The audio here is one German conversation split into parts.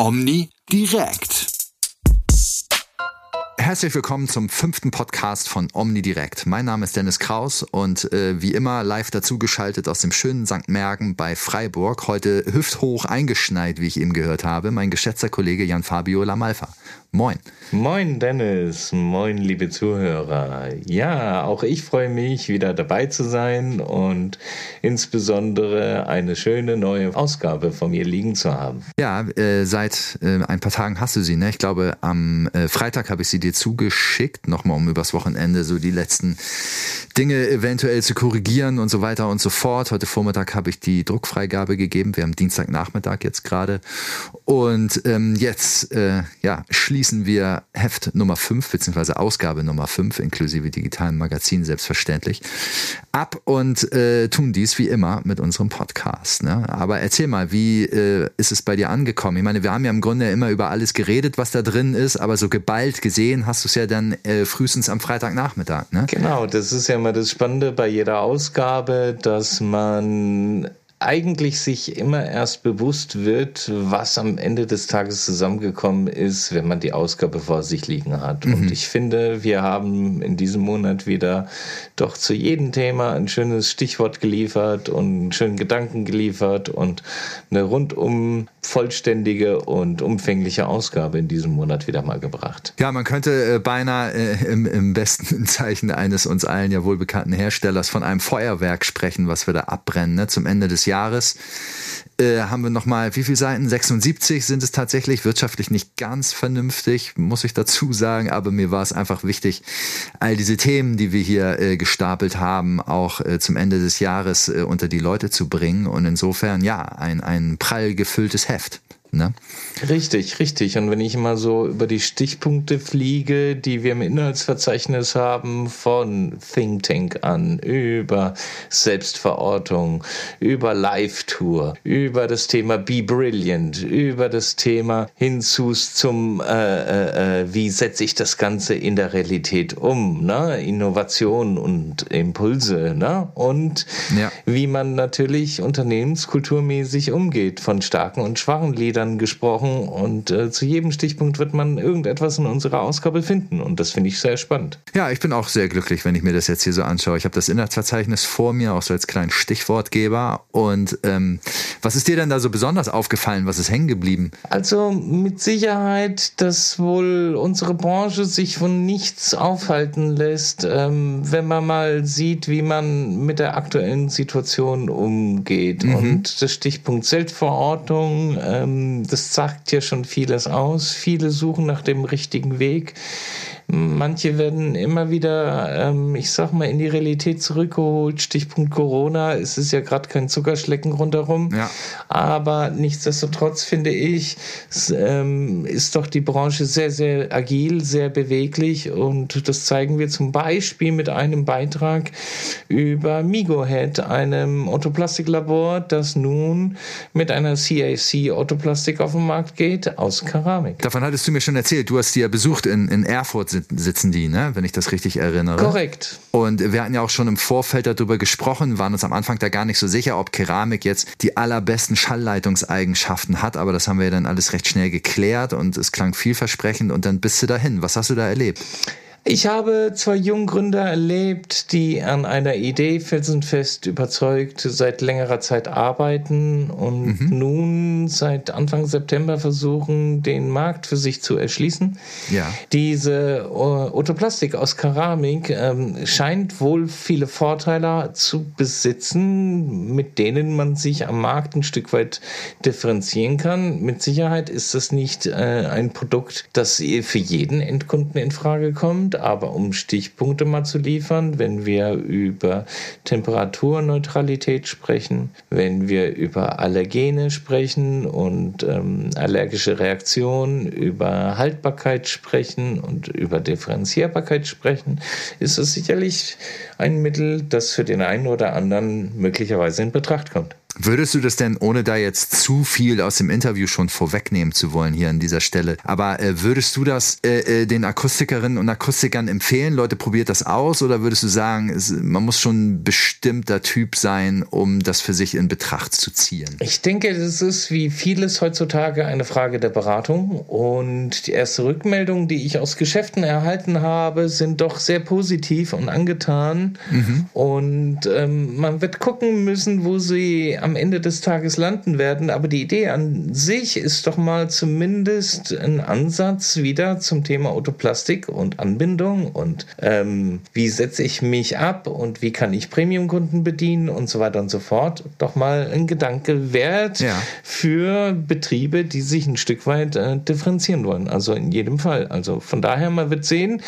Omni direkt. Herzlich willkommen zum fünften Podcast von Omnidirect. Mein Name ist Dennis Kraus und äh, wie immer live dazugeschaltet aus dem schönen St. Mergen bei Freiburg. Heute hüfthoch eingeschneit, wie ich eben gehört habe, mein geschätzter Kollege Jan Fabio Lamalfa. Moin. Moin Dennis, moin liebe Zuhörer. Ja, auch ich freue mich, wieder dabei zu sein und insbesondere eine schöne neue Ausgabe von mir liegen zu haben. Ja, äh, seit äh, ein paar Tagen hast du sie, ne? Ich glaube, am äh, Freitag habe ich sie dir zugeschickt, nochmal um übers Wochenende so die letzten Dinge eventuell zu korrigieren und so weiter und so fort. Heute Vormittag habe ich die Druckfreigabe gegeben. Wir haben Dienstagnachmittag jetzt gerade. Und ähm, jetzt, äh, ja, schließen wir Heft Nummer 5 beziehungsweise Ausgabe Nummer 5 inklusive digitalen Magazin selbstverständlich ab und äh, tun dies wie immer mit unserem Podcast. Ne? Aber erzähl mal, wie äh, ist es bei dir angekommen? Ich meine, wir haben ja im Grunde immer über alles geredet, was da drin ist, aber so geballt gesehen hast du es ja dann äh, frühestens am Freitagnachmittag. Ne? Genau, das ist ja immer das Spannende bei jeder Ausgabe, dass man eigentlich sich immer erst bewusst wird, was am Ende des Tages zusammengekommen ist, wenn man die Ausgabe vor sich liegen hat. Mhm. Und ich finde, wir haben in diesem Monat wieder doch zu jedem Thema ein schönes Stichwort geliefert und einen schönen Gedanken geliefert und eine rundum vollständige und umfängliche Ausgabe in diesem Monat wieder mal gebracht. Ja, man könnte äh, beinahe äh, im, im besten Zeichen eines uns allen ja wohl bekannten Herstellers von einem Feuerwerk sprechen, was wir da abbrennen, ne? zum Ende des Jahres äh, haben wir nochmal, wie viele Seiten? 76 sind es tatsächlich, wirtschaftlich nicht ganz vernünftig, muss ich dazu sagen, aber mir war es einfach wichtig, all diese Themen, die wir hier äh, gestapelt haben, auch äh, zum Ende des Jahres äh, unter die Leute zu bringen und insofern, ja, ein, ein prall gefülltes Heft. Ne? Richtig, richtig. Und wenn ich mal so über die Stichpunkte fliege, die wir im Inhaltsverzeichnis haben, von Think Tank an, über Selbstverortung, über Live-Tour, über das Thema Be Brilliant, über das Thema hinzu zum, äh, äh, äh, wie setze ich das Ganze in der Realität um, ne? Innovation und Impulse, ne? und ja. wie man natürlich unternehmenskulturmäßig umgeht, von starken und schwachen Liedern dann gesprochen und äh, zu jedem Stichpunkt wird man irgendetwas in unserer Ausgabe finden und das finde ich sehr spannend. Ja, ich bin auch sehr glücklich, wenn ich mir das jetzt hier so anschaue. Ich habe das Inhaltsverzeichnis vor mir, auch so als kleinen Stichwortgeber und ähm, was ist dir denn da so besonders aufgefallen? Was ist hängen geblieben? Also mit Sicherheit, dass wohl unsere Branche sich von nichts aufhalten lässt, ähm, wenn man mal sieht, wie man mit der aktuellen Situation umgeht. Mhm. Und das Stichpunkt Selbstverordnung, ähm, das sagt ja schon vieles aus. Viele suchen nach dem richtigen Weg. Manche werden immer wieder, ähm, ich sag mal, in die Realität zurückgeholt. Stichpunkt Corona. Es ist ja gerade kein Zuckerschlecken rundherum. Ja. Aber nichtsdestotrotz finde ich, es, ähm, ist doch die Branche sehr, sehr agil, sehr beweglich. Und das zeigen wir zum Beispiel mit einem Beitrag über Migohead, einem Autoplastiklabor, das nun mit einer CAC Autoplastik auf den Markt geht aus Keramik. Davon hattest du mir schon erzählt. Du hast die ja besucht in, in Erfurt sitzen die, ne? wenn ich das richtig erinnere. Korrekt. Und wir hatten ja auch schon im Vorfeld darüber gesprochen, waren uns am Anfang da gar nicht so sicher, ob Keramik jetzt die allerbesten Schallleitungseigenschaften hat, aber das haben wir ja dann alles recht schnell geklärt und es klang vielversprechend und dann bist du dahin. Was hast du da erlebt? Ich habe zwei Junggründer erlebt, die an einer Idee felsenfest überzeugt seit längerer Zeit arbeiten und mhm. nun seit Anfang September versuchen, den Markt für sich zu erschließen. Ja. Diese Otoplastik aus Keramik ähm, scheint wohl viele Vorteile zu besitzen, mit denen man sich am Markt ein Stück weit differenzieren kann. Mit Sicherheit ist das nicht äh, ein Produkt, das für jeden Endkunden in Frage kommt sind, aber um Stichpunkte mal zu liefern, wenn wir über Temperaturneutralität sprechen, wenn wir über Allergene sprechen und ähm, allergische Reaktionen, über Haltbarkeit sprechen und über Differenzierbarkeit sprechen, ist es sicherlich ein Mittel, das für den einen oder anderen möglicherweise in Betracht kommt. Würdest du das denn, ohne da jetzt zu viel aus dem Interview schon vorwegnehmen zu wollen hier an dieser Stelle, aber äh, würdest du das äh, äh den Akustikerinnen und Akustikern empfehlen? Leute, probiert das aus oder würdest du sagen, es, man muss schon ein bestimmter Typ sein, um das für sich in Betracht zu ziehen? Ich denke, das ist wie vieles heutzutage eine Frage der Beratung und die erste Rückmeldung, die ich aus Geschäften erhalten habe, sind doch sehr positiv und angetan mhm. und ähm, man wird gucken müssen, wo sie am Ende des Tages landen werden. Aber die Idee an sich ist doch mal zumindest ein Ansatz wieder zum Thema Autoplastik und Anbindung und ähm, wie setze ich mich ab und wie kann ich Premium-Kunden bedienen und so weiter und so fort. Doch mal ein Gedanke wert ja. für Betriebe, die sich ein Stück weit äh, differenzieren wollen. Also in jedem Fall. Also von daher, man wird sehen,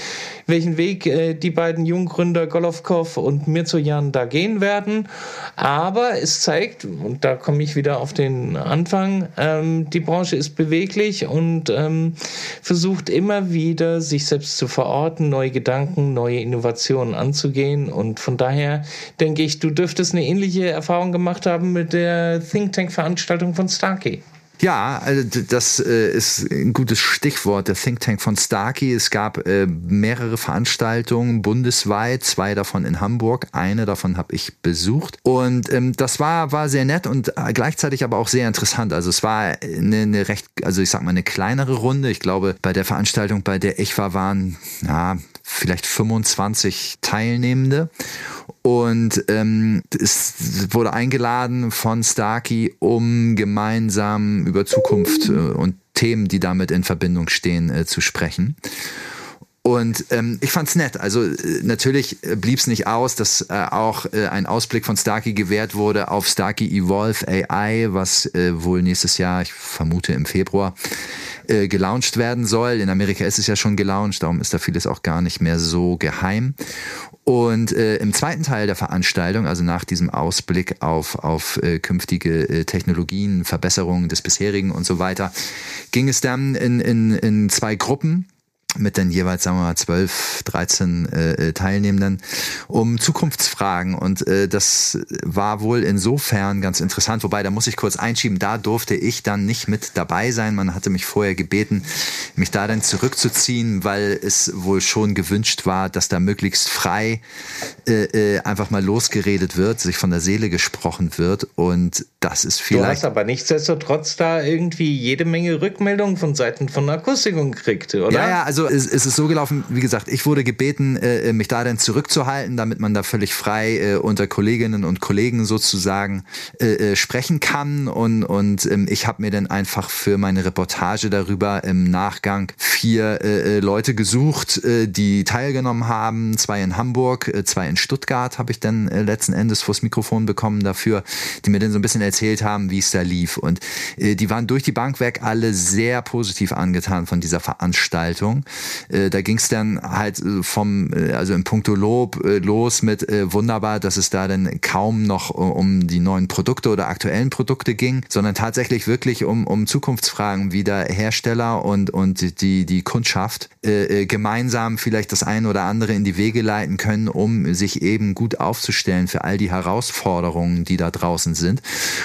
welchen Weg äh, die beiden Junggründer Golovkov und Mirzojan da gehen werden. Aber es zeigt, und da komme ich wieder auf den Anfang, ähm, die Branche ist beweglich und ähm, versucht immer wieder, sich selbst zu verorten, neue Gedanken, neue Innovationen anzugehen. Und von daher denke ich, du dürftest eine ähnliche Erfahrung gemacht haben mit der Think Tank-Veranstaltung von Starkey. Ja, also das äh, ist ein gutes Stichwort, der Think Tank von Starkey. Es gab äh, mehrere Veranstaltungen bundesweit, zwei davon in Hamburg, eine davon habe ich besucht. Und ähm, das war, war sehr nett und äh, gleichzeitig aber auch sehr interessant. Also es war eine, eine recht, also ich sag mal, eine kleinere Runde. Ich glaube, bei der Veranstaltung, bei der ich war, waren ja, vielleicht 25 Teilnehmende. Und ähm, es wurde eingeladen von Starkey, um gemeinsam über Zukunft äh, und Themen, die damit in Verbindung stehen, äh, zu sprechen. Und ähm, ich fand's nett. Also äh, natürlich blieb's nicht aus, dass äh, auch äh, ein Ausblick von Starkey gewährt wurde auf Starkey Evolve AI, was äh, wohl nächstes Jahr, ich vermute im Februar, äh, gelauncht werden soll. In Amerika ist es ja schon gelauncht, darum ist da vieles auch gar nicht mehr so geheim. Und äh, im zweiten Teil der Veranstaltung, also nach diesem Ausblick auf, auf äh, künftige äh, Technologien, Verbesserungen des bisherigen und so weiter, ging es dann in, in, in zwei Gruppen mit den jeweils, sagen wir mal, 12, 13 äh, Teilnehmenden um Zukunftsfragen. Und äh, das war wohl insofern ganz interessant. Wobei, da muss ich kurz einschieben, da durfte ich dann nicht mit dabei sein. Man hatte mich vorher gebeten, mich da dann zurückzuziehen, weil es wohl schon gewünscht war, dass da möglichst frei äh, äh, einfach mal losgeredet wird, sich von der Seele gesprochen wird. Und das ist vielleicht. Du hast aber nichtsdestotrotz da irgendwie jede Menge Rückmeldungen von Seiten von Akustikung gekriegt, oder? Ja, ja, also also es, es, ist so gelaufen, wie gesagt, ich wurde gebeten, äh, mich da dann zurückzuhalten, damit man da völlig frei äh, unter Kolleginnen und Kollegen sozusagen äh, äh sprechen kann. Und, und ähm, ich habe mir dann einfach für meine Reportage darüber im Nachgang vier äh, äh, Leute gesucht, äh, die teilgenommen haben. Zwei in Hamburg, äh, zwei in Stuttgart habe ich dann äh, letzten Endes vors Mikrofon bekommen dafür, die mir dann so ein bisschen erzählt haben, wie es da lief. Und äh, die waren durch die Bank weg alle sehr positiv angetan von dieser Veranstaltung. Äh, da ging es dann halt äh, vom, äh, also im Punkto Lob los mit wunderbar, dass es da dann kaum noch um die neuen Produkte oder aktuellen Produkte ging, sondern tatsächlich wirklich um, um Zukunftsfragen, wie da Hersteller und, und die, die Kundschaft gemeinsam vielleicht das eine oder andere in die Wege leiten können, um sich eben gut aufzustellen für all die Herausforderungen, die da draußen sind.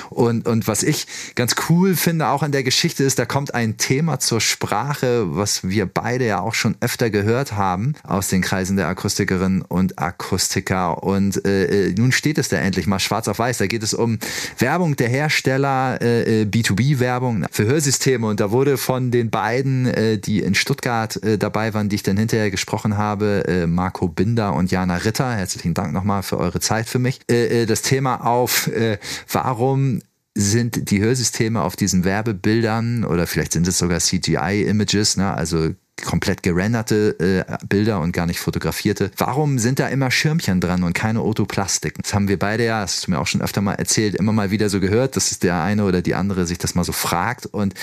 Und, und was ich ganz cool finde auch an der Geschichte ist, da kommt ein Thema zur Sprache, was wir beide ja auch schon öfter gehört haben aus den Kreisen der Akustikerinnen und Akustiker. Und äh, äh nun steht es da endlich mal schwarz auf weiß. Da geht es um Werbung der Hersteller, äh, B2B-Werbung äh, für Hörsysteme. Und da wurde von den beiden, äh, die in Stuttgart äh, dabei waren, die ich dann hinterher gesprochen habe, äh, Marco Binder und Jana Ritter, herzlichen Dank nochmal für eure Zeit für mich, äh, äh das Thema auf, äh, warum sind die Hörsysteme auf diesen Werbebildern oder vielleicht sind es sogar CGI-Images, ne, also komplett gerenderte äh, Bilder und gar nicht fotografierte. Warum sind da immer Schirmchen dran und keine Otoplastiken? Das haben wir beide ja, das hast du mir auch schon öfter mal erzählt, immer mal wieder so gehört, dass der eine oder die andere sich das mal so fragt. Und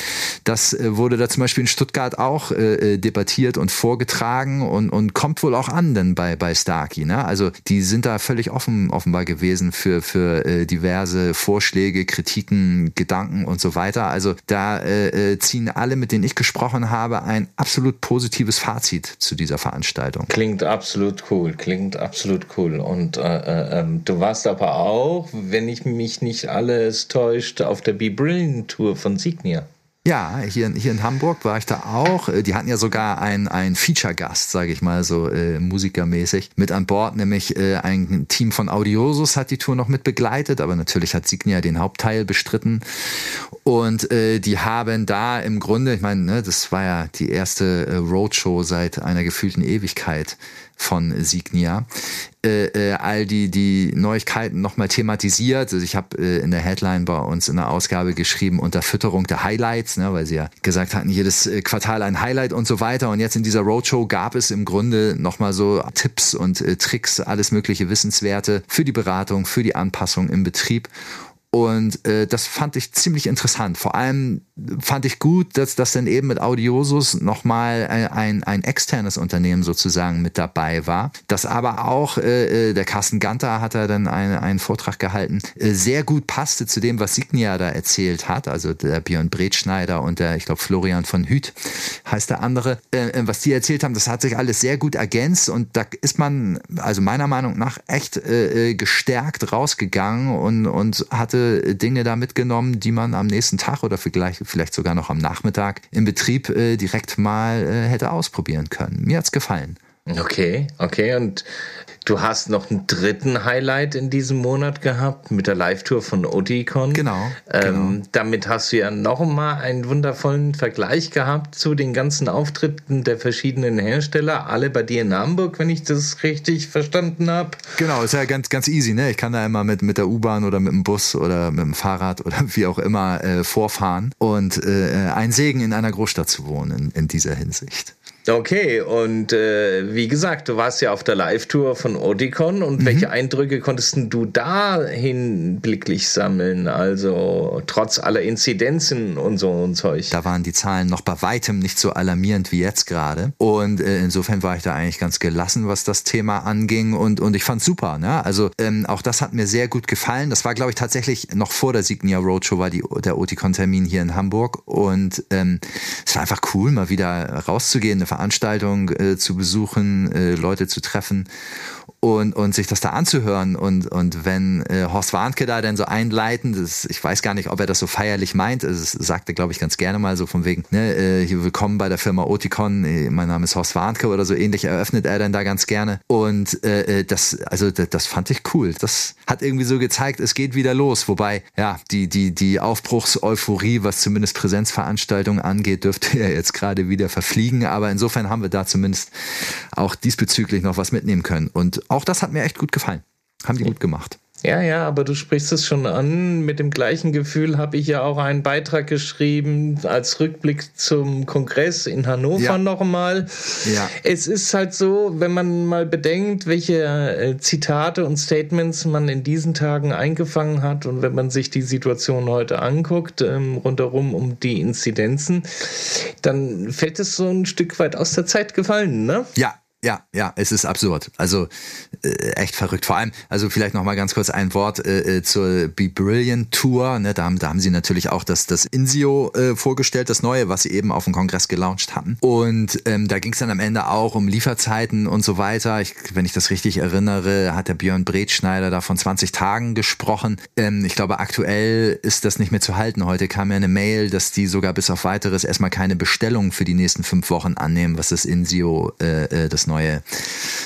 das äh, wurde da zum Beispiel in Stuttgart auch äh, äh, debattiert und vorgetragen und, und kommt wohl auch an denn bei, bei Starkey. Ne? Also die sind da völlig offen offenbar gewesen für, für äh, diverse Vorschläge, Kritiken, Gedanken und so weiter. Also da äh, äh ziehen alle, mit denen ich gesprochen habe, ein absolut positives Fazit zu dieser Veranstaltung. Klingt absolut cool, klingt absolut cool. Und äh, äh, ähm, du warst aber auch, wenn ich mich nicht alles täuscht, auf der Be Brilliant Tour von Signia. Ja, hier, hier in Hamburg war ich da auch. Äh, die hatten ja sogar einen, einen Feature-Gast, sage ich mal, so äh, musikermäßig, mit an Bord. Nämlich äh, ein Team von Audiosus hat die Tour noch mit begleitet, aber natürlich hat Signia den Hauptteil bestritten. Und äh, die haben da im Grunde, ich meine, ne, das war ja die erste äh, Roadshow seit einer gefühlten Ewigkeit von Signia, äh, äh, all die, die Neuigkeiten nochmal thematisiert. Also ich habe äh, in der Headline bei uns in der Ausgabe geschrieben, unter Fütterung der Highlights, ne, weil sie ja gesagt hatten, jedes äh, Quartal ein Highlight und so weiter. Und jetzt in dieser Roadshow gab es im Grunde nochmal so Tipps und äh, Tricks, alles mögliche Wissenswerte für die Beratung, für die Anpassung im Betrieb. Und äh, das fand ich ziemlich interessant. Vor allem fand ich gut, dass das dann eben mit Audiosus nochmal ein, ein, ein externes Unternehmen sozusagen mit dabei war. Das aber auch, äh, äh der Carsten Ganter hat da dann einen, einen Vortrag gehalten, äh, sehr gut passte zu dem, was Signia da erzählt hat. Also der Björn Bretschneider und der, ich glaube, Florian von Hüth heißt der andere. Äh, äh, was die erzählt haben, das hat sich alles sehr gut ergänzt und da ist man, also meiner Meinung nach, echt äh, äh gestärkt rausgegangen und, und hatte Dinge da mitgenommen, die man am nächsten Tag oder vielleicht, vielleicht sogar noch am Nachmittag im Betrieb äh, direkt mal äh, hätte ausprobieren können. Mir hat's gefallen. Okay, okay. Und du hast noch einen dritten Highlight in diesem Monat gehabt mit der Live-Tour von Oticon. Genau, ähm, genau. Damit hast du ja noch mal einen wundervollen Vergleich gehabt zu den ganzen Auftritten der verschiedenen Hersteller, alle bei dir in Hamburg, wenn ich das richtig verstanden habe. Genau, ist ja ganz, ganz easy. Ne? Ich kann da immer mit, mit der U-Bahn oder mit dem Bus oder mit dem Fahrrad oder wie auch immer äh, vorfahren. Und äh, ein Segen in einer Großstadt zu wohnen in, in dieser Hinsicht. Okay, und äh, wie gesagt, du warst ja auf der Live-Tour von Odicon und mhm. welche Eindrücke konntest du da hinblicklich sammeln? Also trotz aller Inzidenzen und so und Zeug. Da waren die Zahlen noch bei weitem nicht so alarmierend wie jetzt gerade. Und äh, insofern war ich da eigentlich ganz gelassen, was das Thema anging und, und ich fand super. Ne? Also ähm, auch das hat mir sehr gut gefallen. Das war, glaube ich, tatsächlich noch vor der Signia Roadshow war die, der Oticon-Termin hier in Hamburg und ähm, es war einfach cool, mal wieder rauszugehen, eine Veranstaltung äh, zu besuchen, äh, Leute zu treffen und, und sich das da anzuhören. Und, und wenn äh, Horst Warnke da dann so einleitend, das, ich weiß gar nicht, ob er das so feierlich meint, es sagte, glaube ich, ganz gerne mal so von wegen, ne, äh, willkommen bei der Firma Oticon, äh, mein Name ist Horst Warnke oder so ähnlich, eröffnet er dann da ganz gerne. Und äh, äh das, also das, das fand ich cool. Das hat irgendwie so gezeigt, es geht wieder los. Wobei, ja, die, die, die Aufbruchseuphorie, was zumindest Präsenzveranstaltungen angeht, dürfte ja jetzt gerade wieder verfliegen. Aber insofern haben wir da zumindest auch diesbezüglich noch was mitnehmen können. Und auch das hat mir echt gut gefallen. Haben die gut gemacht. Ja, ja, aber du sprichst es schon an. Mit dem gleichen Gefühl habe ich ja auch einen Beitrag geschrieben als Rückblick zum Kongress in Hannover ja. nochmal. Ja. Es ist halt so, wenn man mal bedenkt, welche äh, Zitate und Statements man in diesen Tagen eingefangen hat und wenn man sich die Situation heute anguckt, ähm, rundherum um die Inzidenzen, dann fällt es so ein Stück weit aus der Zeit gefallen, ne? Ja, ja, ja, es ist absurd. Also äh, echt verrückt. Vor allem, also vielleicht noch mal ganz kurz ein Wort äh, äh, zur Be Brilliant Tour. Ne? Da, haben, da haben sie natürlich auch das, das Insio äh, vorgestellt, das Neue, was sie eben auf dem Kongress gelauncht hatten. Und ähm, da ging es dann am Ende auch um Lieferzeiten und so weiter. Ich, wenn ich das richtig erinnere, hat der Björn Bretschneider da von 20 Tagen gesprochen. Ähm, ich glaube, aktuell ist das nicht mehr zu halten. Heute kam ja eine Mail, dass die sogar bis auf weiteres erstmal keine Bestellung für die nächsten fünf Wochen annehmen, was das Insio, äh, äh das Neue neue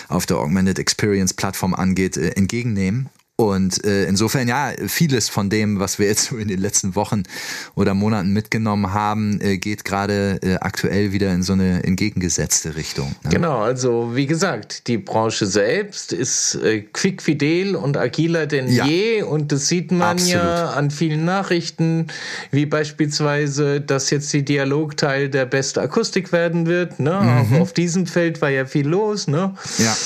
auf der Augmented Experience Plattform angeht, äh, entgegennehmen. Und äh, insofern, ja, vieles von dem, was wir jetzt so in den letzten Wochen oder Monaten mitgenommen haben, äh, geht gerade äh, aktuell wieder in so eine entgegengesetzte Richtung. Ne? Genau, also wie gesagt, die Branche selbst ist äh, quickfidel und agiler denn ja. je. Und das sieht man Absolut. ja an vielen Nachrichten, wie beispielsweise, dass jetzt die Dialogteil der beste Akustik werden wird. Ne? Mhm. Auch auf diesem Feld war ja viel los. Ne? Ja.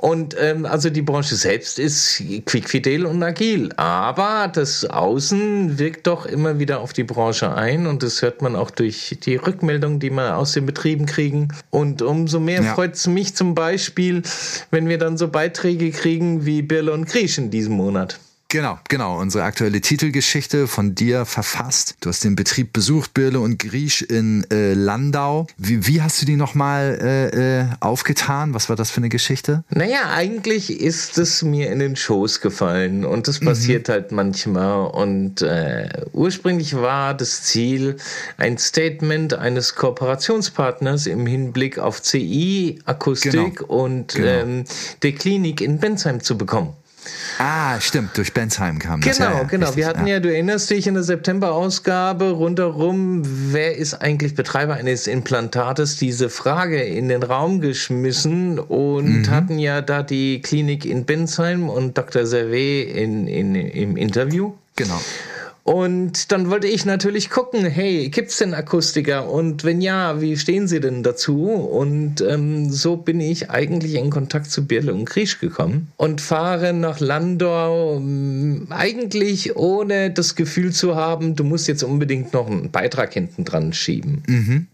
Und ähm, also die Branche selbst ist quickfidel und agil, aber das Außen wirkt doch immer wieder auf die Branche ein und das hört man auch durch die Rückmeldungen, die wir aus den Betrieben kriegen. Und umso mehr ja. freut es mich zum Beispiel, wenn wir dann so Beiträge kriegen wie Birle und Griesch in diesem Monat. Genau, genau. Unsere aktuelle Titelgeschichte von dir verfasst. Du hast den Betrieb besucht, Birle und Griesch in äh, Landau. Wie, wie hast du die nochmal äh, äh, aufgetan? Was war das für eine Geschichte? Naja, eigentlich ist es mir in den Schoß gefallen und das passiert mhm. halt manchmal. Und äh, ursprünglich war das Ziel, ein Statement eines Kooperationspartners im Hinblick auf CI, Akustik genau. und genau. Ähm, der Klinik in Bensheim zu bekommen. Ah, stimmt, durch Bensheim kam das. Genau, ja, genau. Richtig, Wir hatten ja. ja. du erinnerst dich in der September-Ausgabe rundherum, wer ist eigentlich Betreiber eines Implantates, diese Frage in den Raum geschmissen und mhm. hatten ja da die Klinik in Bensheim und Dr. Servet in, in, im Interview. Genau. Und dann wollte ich natürlich gucken, hey, gibt's denn Akustiker? Und wenn ja, wie stehen sie denn dazu? Und ähm, so bin ich eigentlich in Kontakt zu Birle und Griesch gekommen und fahre nach Landau ähm, eigentlich ohne das Gefühl zu haben, du musst jetzt unbedingt noch einen Beitrag hinten dran schieben. Mhm.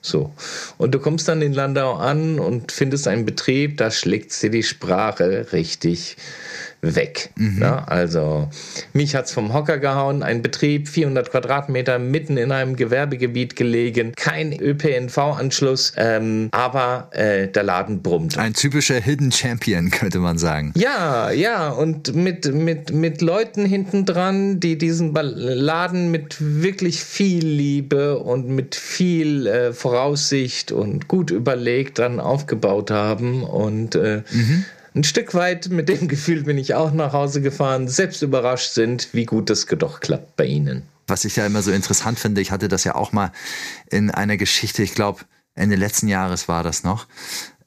So. Und du kommst dann in Landau an und findest einen Betrieb, da schlägt dir die Sprache richtig weg. Mhm. Ja, also mich hat's vom Hocker gehauen. Ein Betrieb, 400 Quadratmeter, mitten in einem Gewerbegebiet gelegen, kein ÖPNV-Anschluss, ähm, aber äh, der Laden brummt. Ein typischer Hidden Champion, könnte man sagen. Ja, ja, und mit, mit, mit Leuten hinten dran, die diesen Laden mit wirklich viel Liebe und mit viel äh, Voraussicht und gut überlegt dann aufgebaut haben und äh, mhm ein Stück weit mit dem Gefühl bin ich auch nach Hause gefahren, selbst überrascht sind, wie gut das doch klappt bei Ihnen. Was ich ja immer so interessant finde, ich hatte das ja auch mal in einer Geschichte, ich glaube, Ende letzten Jahres war das noch,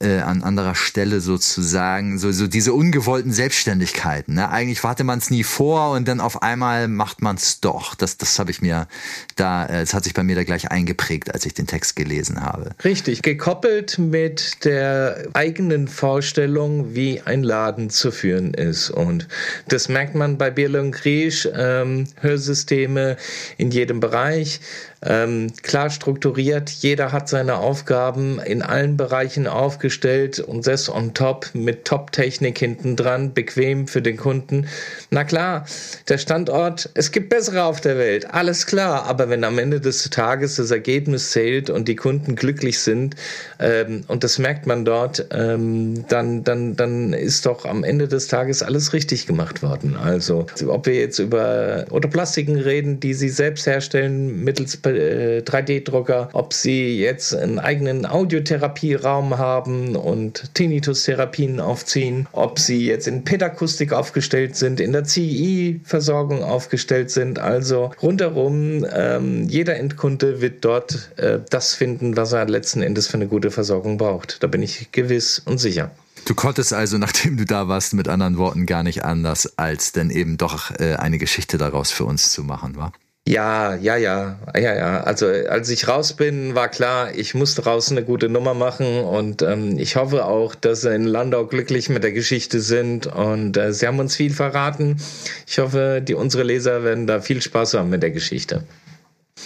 äh, an anderer Stelle sozusagen, so, so diese ungewollten Selbstständigkeiten. Ne? Eigentlich hatte man es nie vor und dann auf einmal macht man es doch. Das, das habe ich mir da, äh, das hat sich bei mir da gleich eingeprägt, als ich den Text gelesen habe. Richtig, gekoppelt mit der eigenen Vorstellung, wie ein Laden zu führen ist. Und das merkt man bei Birle und Griesch, ähm, Hörsysteme in jedem Bereich ähm, klar strukturiert. Jeder hat seine Aufgaben in allen Bereichen aufgestellt und das on top mit Top-Technik hinten dran, bequem für den Kunden. Na klar, der Standort, es gibt bessere auf der Welt, alles klar. Aber wenn am Ende des Tages das Ergebnis zählt und die Kunden glücklich sind, ähm, und das merkt man dort, ähm, dann, dann, dann ist doch am Ende des Tages alles richtig gemacht worden. Also, ob wir jetzt über oder Plastiken reden, die sie selbst herstellen mittels 3D-Drucker, äh, ob sie jetzt einen eigenen Audiotherapieraum haben und Tinnitus-Therapien aufziehen, ob sie jetzt in Pädakustik aufgestellt sind, in der CI-Versorgung aufgestellt sind. Also rundherum, ähm, jeder Endkunde wird dort äh, das finden, was er letzten Endes für eine gute Versorgung braucht. Da bin ich gewiss und sicher. Du konntest also, nachdem du da warst, mit anderen Worten gar nicht anders, als denn eben doch äh, eine Geschichte daraus für uns zu machen, war? Ja, ja, ja, ja, ja. Also als ich raus bin, war klar, ich musste raus eine gute Nummer machen und ähm, ich hoffe auch, dass sie in Landau glücklich mit der Geschichte sind und äh, sie haben uns viel verraten. Ich hoffe, die unsere Leser werden da viel Spaß haben mit der Geschichte.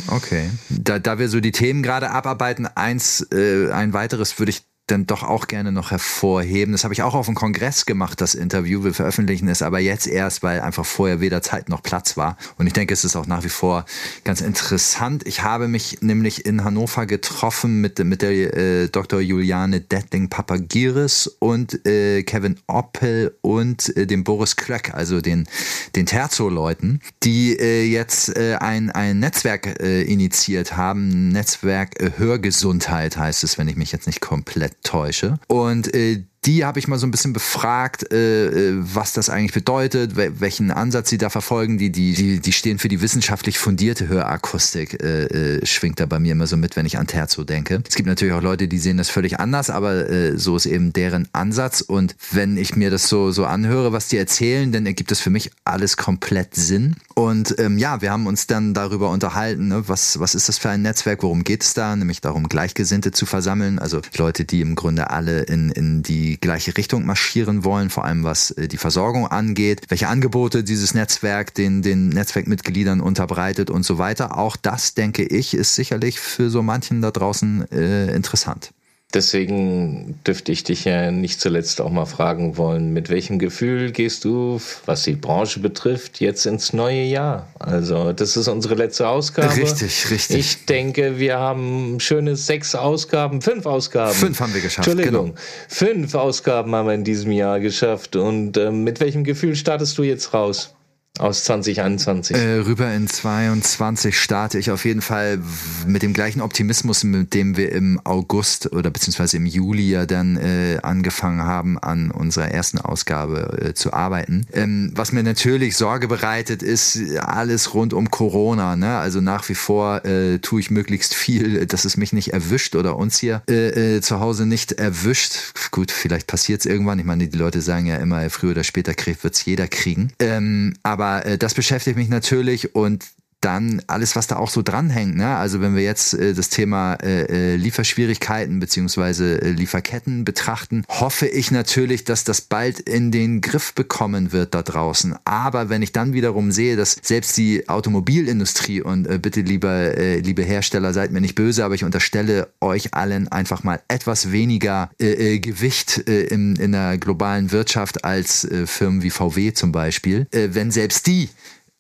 Okay, da, da wir so die Themen gerade abarbeiten, eins, äh, ein weiteres würde ich dann doch auch gerne noch hervorheben. Das habe ich auch auf dem Kongress gemacht, das Interview. Wir veröffentlichen es aber jetzt erst, weil einfach vorher weder Zeit noch Platz war. Und ich denke, es ist auch nach wie vor ganz interessant. Ich habe mich nämlich in Hannover getroffen mit, mit der äh, Dr. Juliane Dettling-Papagiris und äh, Kevin Oppel und äh, dem Boris Klöck, also den, den Terzo-Leuten, die äh, jetzt äh, ein, ein Netzwerk äh, initiiert haben. Netzwerk äh, Hörgesundheit heißt es, wenn ich mich jetzt nicht komplett täusche. Und äh, die habe ich mal so ein bisschen befragt, äh, äh was das eigentlich bedeutet, welchen Ansatz sie da verfolgen. Die, die, die, die stehen für die wissenschaftlich fundierte Hörakustik, äh, äh, schwingt da bei mir immer so mit, wenn ich an Terzo denke. Es gibt natürlich auch Leute, die sehen das völlig anders, aber äh, so ist eben deren Ansatz. Und wenn ich mir das so, so anhöre, was die erzählen, dann ergibt das für mich alles komplett Sinn. Und ähm, ja, wir haben uns dann darüber unterhalten, ne, was, was ist das für ein Netzwerk, worum geht es da? Nämlich darum, Gleichgesinnte zu versammeln, also Leute, die im Grunde alle in, in die gleiche Richtung marschieren wollen, vor allem was äh, die Versorgung angeht, welche Angebote dieses Netzwerk den, den Netzwerkmitgliedern unterbreitet und so weiter. Auch das, denke ich, ist sicherlich für so manchen da draußen äh, interessant. Deswegen dürfte ich dich ja nicht zuletzt auch mal fragen wollen, mit welchem Gefühl gehst du, was die Branche betrifft, jetzt ins neue Jahr? Also, das ist unsere letzte Ausgabe. Richtig, richtig. Ich denke, wir haben schöne sechs Ausgaben, fünf Ausgaben. Fünf haben wir geschafft. Entschuldigung. Genau. Fünf Ausgaben haben wir in diesem Jahr geschafft. Und äh, mit welchem Gefühl startest du jetzt raus? Aus 2021. Äh, rüber in 22 starte ich auf jeden Fall mit dem gleichen Optimismus, mit dem wir im August oder beziehungsweise im Juli ja dann äh, angefangen haben, an unserer ersten Ausgabe äh, zu arbeiten. Ähm, was mir natürlich Sorge bereitet, ist alles rund um Corona. Ne? Also nach wie vor äh, tue ich möglichst viel, dass es mich nicht erwischt oder uns hier äh, äh, zu Hause nicht erwischt. Gut, vielleicht passiert es irgendwann. Ich meine, die Leute sagen ja immer, früher oder später wird es jeder kriegen. Ähm, aber aber äh, das beschäftigt mich natürlich und dann alles, was da auch so dranhängt. Ne? Also wenn wir jetzt äh, das Thema äh, äh, Lieferschwierigkeiten beziehungsweise äh, Lieferketten betrachten, hoffe ich natürlich, dass das bald in den Griff bekommen wird da draußen. Aber wenn ich dann wiederum sehe, dass selbst die Automobilindustrie und äh, bitte lieber äh, liebe Hersteller, seid mir nicht böse, aber ich unterstelle euch allen einfach mal etwas weniger äh, äh, Gewicht äh, in, in der globalen Wirtschaft als äh, Firmen wie VW zum Beispiel. Äh, wenn selbst die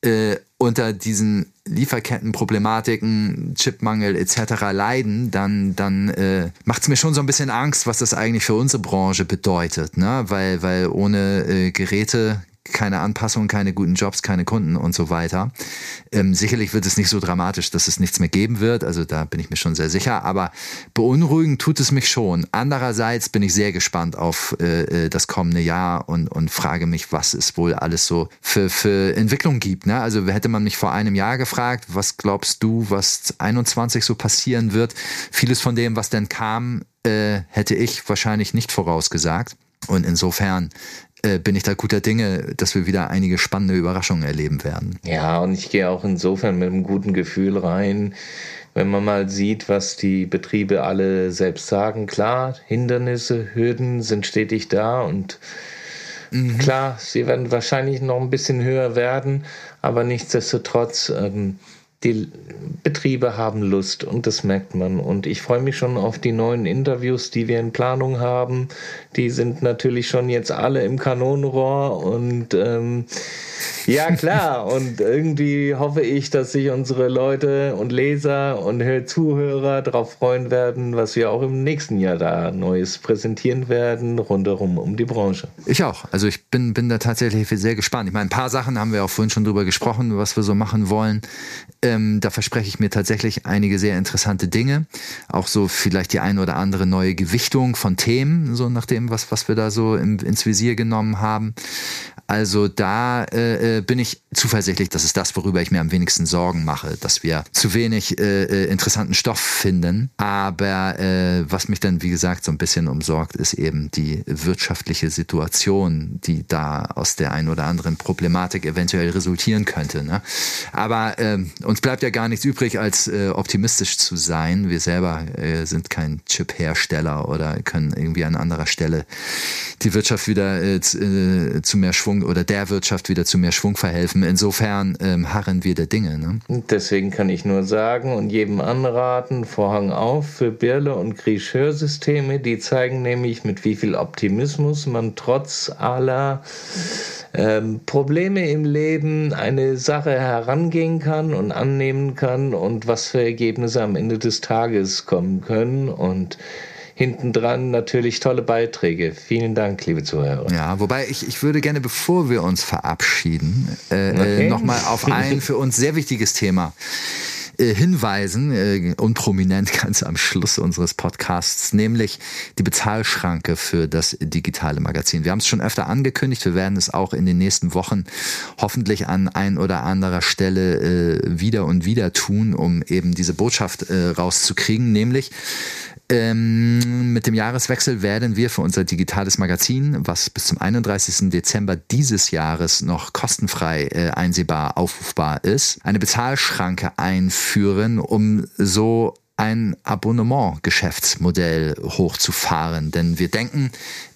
äh, unter diesen Lieferkettenproblematiken, Chipmangel etc. leiden, dann, dann äh, macht es mir schon so ein bisschen Angst, was das eigentlich für unsere Branche bedeutet. Ne? Weil, weil ohne äh, Geräte keine Anpassung, keine guten Jobs, keine Kunden und so weiter. Ähm, sicherlich wird es nicht so dramatisch, dass es nichts mehr geben wird. Also da bin ich mir schon sehr sicher. Aber beunruhigend tut es mich schon. Andererseits bin ich sehr gespannt auf äh, äh das kommende Jahr und, und frage mich, was es wohl alles so für, für Entwicklung gibt. Ne? Also hätte man mich vor einem Jahr gefragt, was glaubst du, was 21 so passieren wird? Vieles von dem, was denn kam, äh, hätte ich wahrscheinlich nicht vorausgesagt. Und insofern äh, bin ich da guter Dinge, dass wir wieder einige spannende Überraschungen erleben werden. Ja, und ich gehe auch insofern mit einem guten Gefühl rein, wenn man mal sieht, was die Betriebe alle selbst sagen. Klar, Hindernisse, Hürden sind stetig da und mhm. klar, sie werden wahrscheinlich noch ein bisschen höher werden, aber nichtsdestotrotz. Ähm, die Betriebe haben Lust und das merkt man. Und ich freue mich schon auf die neuen Interviews, die wir in Planung haben. Die sind natürlich schon jetzt alle im Kanonenrohr und ähm, ja, klar. Und irgendwie hoffe ich, dass sich unsere Leute und Leser und Zuhörer darauf freuen werden, was wir auch im nächsten Jahr da Neues präsentieren werden, rundherum um die Branche. Ich auch. Also ich bin, bin da tatsächlich sehr gespannt. Ich meine, ein paar Sachen haben wir auch vorhin schon drüber gesprochen, was wir so machen wollen. Ähm, da verspreche ich mir tatsächlich einige sehr interessante Dinge. Auch so vielleicht die eine oder andere neue Gewichtung von Themen, so nach dem, was, was wir da so im, ins Visier genommen haben. Also da äh, äh, bin ich zuversichtlich, das ist das, worüber ich mir am wenigsten Sorgen mache, dass wir zu wenig äh, äh, interessanten Stoff finden. Aber äh, was mich dann, wie gesagt, so ein bisschen umsorgt, ist eben die wirtschaftliche Situation, die da aus der einen oder anderen Problematik eventuell resultieren könnte. Ne? Aber äh, uns bleibt ja gar nichts übrig, als äh, optimistisch zu sein. Wir selber äh, sind kein Chip-Hersteller oder können irgendwie an anderer Stelle die Wirtschaft wieder äh, äh zu mehr Schwung oder der Wirtschaft wieder zu mehr Schwung verhelfen. Insofern ähm, harren wir der Dinge. Ne? Deswegen kann ich nur sagen und jedem anraten, Vorhang auf für Birle und Griecheur-Systeme. Die zeigen nämlich, mit wie viel Optimismus man trotz aller ähm, Probleme im Leben eine Sache herangehen kann und annehmen kann und was für Ergebnisse am Ende des Tages kommen können. Und hinten dran natürlich tolle Beiträge. Vielen Dank, liebe Zuhörer. Ja, wobei ich, ich würde gerne, bevor wir uns verabschieden, äh, äh okay. nochmal auf ein für uns sehr wichtiges Thema äh, hinweisen, äh, unprominent ganz am Schluss unseres Podcasts, nämlich die Bezahlschranke für das digitale Magazin. Wir haben es schon öfter angekündigt, wir werden es auch in den nächsten Wochen hoffentlich an ein oder anderer Stelle äh, wieder und wieder tun, um eben diese Botschaft äh, rauszukriegen, nämlich ähm, mit dem Jahreswechsel werden wir für unser digitales Magazin, was bis zum 31. Dezember dieses Jahres noch kostenfrei äh, einsehbar aufrufbar ist, eine Bezahlschranke einführen, um so ein Abonnement-Geschäftsmodell hochzufahren. Denn wir denken,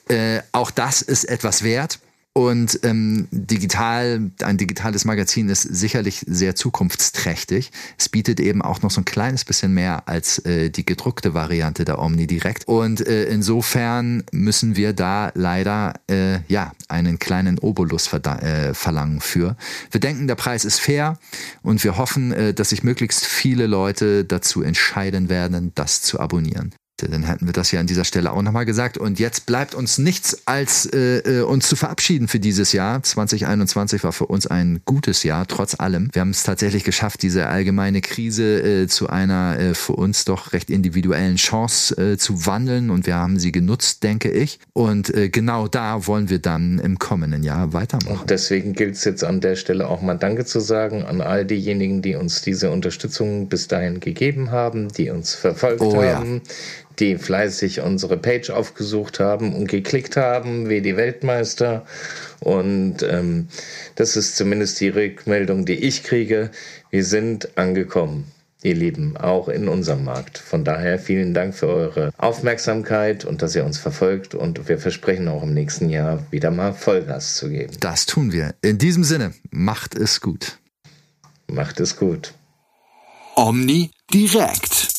äh, auch das ist etwas wert Und ähm, digital, ein digitales Magazin ist sicherlich sehr zukunftsträchtig. Es bietet eben auch noch so ein kleines bisschen mehr als äh, die gedruckte Variante der Omni direkt. Und äh, insofern müssen wir da leider äh, ja einen kleinen Obolus äh, verlangen für. Wir denken, der Preis ist fair und wir hoffen, äh, dass sich möglichst viele Leute dazu entscheiden werden, das zu abonnieren. Dann hätten wir das ja an dieser Stelle auch nochmal gesagt. Und jetzt bleibt uns nichts, als äh, äh uns zu verabschieden für dieses Jahr. 2021 war für uns ein gutes Jahr, trotz allem. Wir haben es tatsächlich geschafft, diese allgemeine Krise äh, zu einer äh, für uns doch recht individuellen Chance äh, zu wandeln. Und wir haben sie genutzt, denke ich. Und äh, genau da wollen wir dann im kommenden Jahr weitermachen. Und deswegen gilt es jetzt an der Stelle auch mal Danke zu sagen an all diejenigen, die uns diese Unterstützung bis dahin gegeben haben, die uns verfolgt oh, haben. Ja die fleißig unsere Page aufgesucht haben und geklickt haben, wie die Weltmeister. Und ähm, das ist zumindest die Rückmeldung, die ich kriege. Wir sind angekommen, ihr Lieben, auch in unserem Markt. Von daher vielen Dank für eure Aufmerksamkeit und dass ihr uns verfolgt. Und wir versprechen auch im nächsten Jahr wieder mal Vollgas zu geben. Das tun wir. In diesem Sinne, macht es gut. Macht es gut. Omni direkt.